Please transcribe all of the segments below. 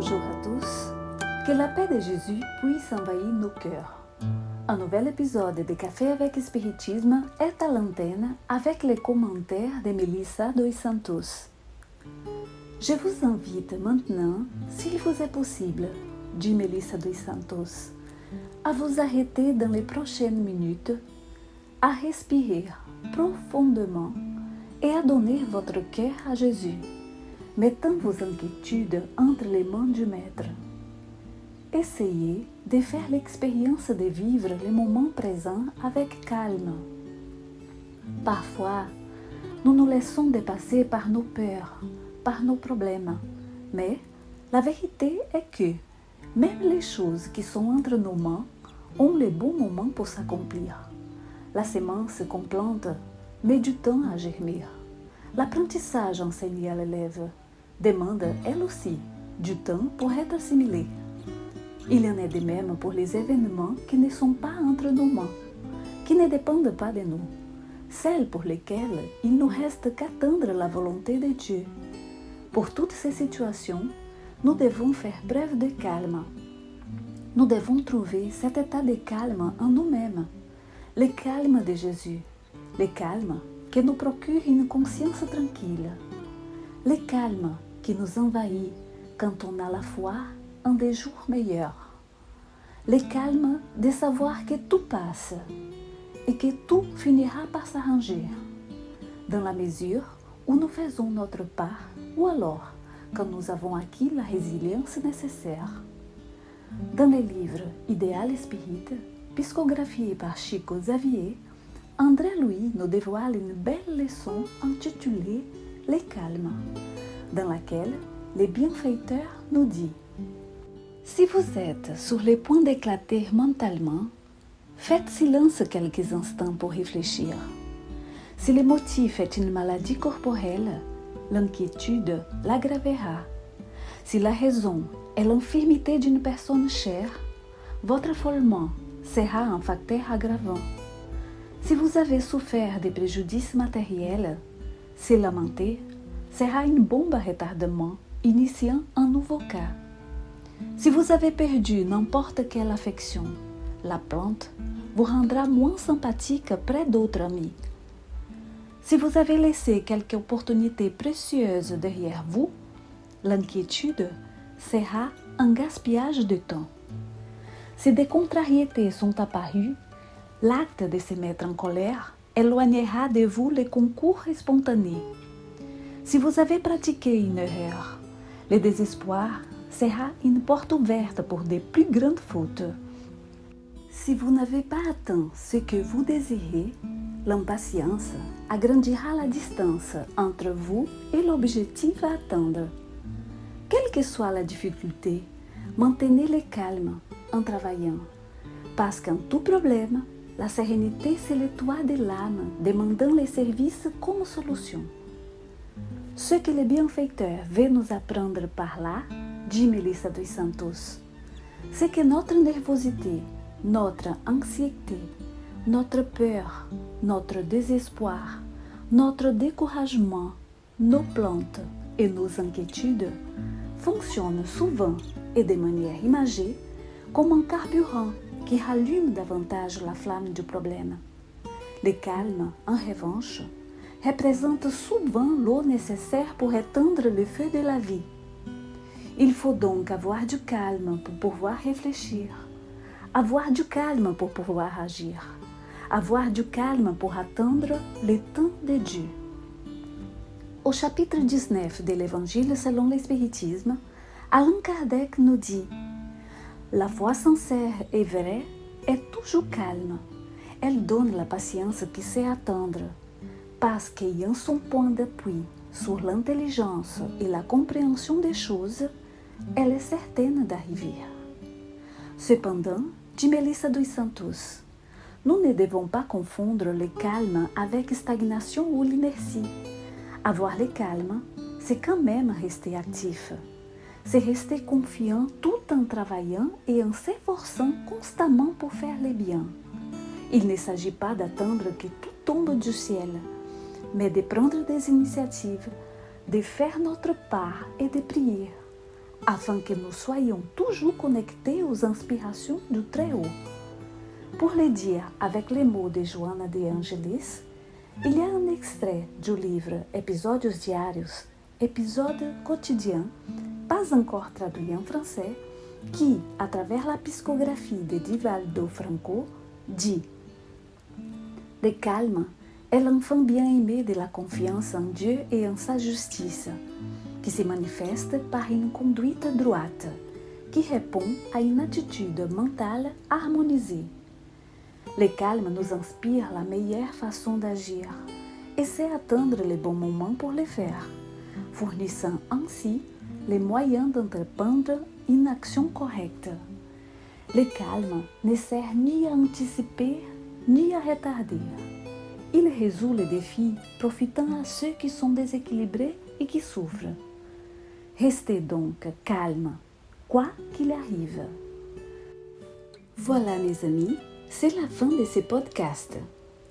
Bonjour à tous. Que la paix de Jésus puisse envahir nos cœurs. Un nouvel épisode de Café avec Spiritisme est à l'antenne avec les commentaires de Melissa dos Santos. Je vous invite maintenant, s'il vous est possible, dit Melissa dos Santos, à vous arrêter dans les prochaines minutes, à respirer profondément et à donner votre cœur à Jésus mettant vos inquiétudes entre les mains du Maître. Essayez de faire l'expérience de vivre le moment présent avec calme. Parfois, nous nous laissons dépasser par nos peurs, par nos problèmes, mais la vérité est que même les choses qui sont entre nos mains ont le bon moment pour s'accomplir. La semence qu'on plante met du temps à germer. L'apprentissage enseigné à l'élève demande, elle aussi, du temps pour être assimilée. Il en est de même pour les événements qui ne sont pas entre nos mains, qui ne dépendent pas de nous, celles pour lesquelles il ne reste qu'attendre la volonté de Dieu. Pour toutes ces situations, nous devons faire preuve de calme. Nous devons trouver cet état de calme en nous-mêmes, le calme de Jésus, le calme qui nous procure une conscience tranquille, le calme qui nous envahit quand on a la foi en des jours meilleurs. Le calme de savoir que tout passe et que tout finira par s'arranger, dans la mesure où nous faisons notre part ou alors quand nous avons acquis la résilience nécessaire. Dans le livre Idéal Spirit, psicographié par Chico Xavier, André Louis nous dévoile une belle leçon intitulée Le calme, dans laquelle le bienfaiteur nous dit Si vous êtes sur le point d'éclater mentalement, faites silence quelques instants pour réfléchir. Si le motif est une maladie corporelle, l'inquiétude l'aggravera. Si la raison est l'infirmité d'une personne chère, votre affolement sera un facteur aggravant. Si vous avez souffert de préjudices matériels, se lamenter sera une bombe à retardement initiant un nouveau cas. Si vous avez perdu n'importe quelle affection, la plante vous rendra moins sympathique près d'autres amis. Si vous avez laissé quelque opportunité précieuse derrière vous, l'inquiétude sera un gaspillage de temps. Si des contrariétés sont apparues, l'acte de se mettre en colère éloignera de vous les concours spontanés si vous avez pratiqué une erreur, le désespoir sera une porte ouverte pour de plus grandes fautes. Si vous n'avez pas atteint ce que vous désirez, l'impatience agrandira la distance entre vous et l'objectif à atteindre. Quelle que soit la difficulté, maintenez le calme en travaillant, parce qu'en tout problème, la sérénité c'est le toit de l'âme demandant les services comme solution. Ce que le bienfaiteur veut nous apprendre par là, dit Melissa dos Santos, c'est que notre nervosité, notre anxiété, notre peur, notre désespoir, notre découragement, nos plantes et nos inquiétudes fonctionnent souvent et de manière imagée comme un carburant qui rallume davantage la flamme du problème. Le calme, en revanche, représente souvent l'eau nécessaire pour éteindre le feu de la vie. Il faut donc avoir du calme pour pouvoir réfléchir, avoir du calme pour pouvoir agir, avoir du calme pour attendre le temps de Dieu. Au chapitre 19 de l'Évangile selon l'Espiritisme, Allan Kardec nous dit La foi sincère et vraie est toujours calme. Elle donne la patience qui sait attendre parce qu'ayant son point d'appui sur l'intelligence et la compréhension des choses, elle est certaine d'arriver. Cependant, dit Melissa dos Santos, nous ne devons pas confondre le calme avec stagnation ou l'inertie. Avoir le calme, c'est quand même rester actif. C'est rester confiant tout en travaillant et en s'efforçant constamment pour faire le bien. Il ne s'agit pas d'attendre que tout tombe du ciel, mais de prendre des initiatives, de faire notre part et de prier, afin que nous soyons toujours connectés aux inspirations du Très-Haut. Pour le dire avec les mots de Joana de Angelis, il y a un extrait du livre Épisodios diários, épisode quotidien, pas encore traduit en français, qui, à travers la psychographie de Divaldo Franco, dit Le calme est l'enfant bien-aimé de la confiance en Dieu et en sa justice, qui se manifeste par une conduite droite, qui répond à une attitude mentale harmonisée. Le calme nous inspire la meilleure façon d'agir et sait attendre les bons moments pour le faire, fournissant ainsi les moyens d'entreprendre une action correcte. Le calme ne sert ni à anticiper ni à retarder. Il résout les défis profitant à ceux qui sont déséquilibrés et qui souffrent. Restez donc calme, quoi qu'il arrive. Voilà mes amis, c'est la fin de ce podcast.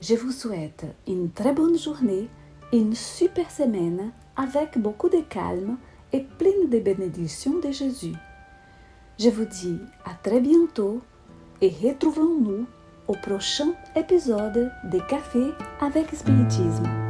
Je vous souhaite une très bonne journée, une super semaine avec beaucoup de calme et pleine de bénédictions de Jésus. Je vous dis à très bientôt et retrouvons-nous au prochain épisode de Café avec Spiritisme.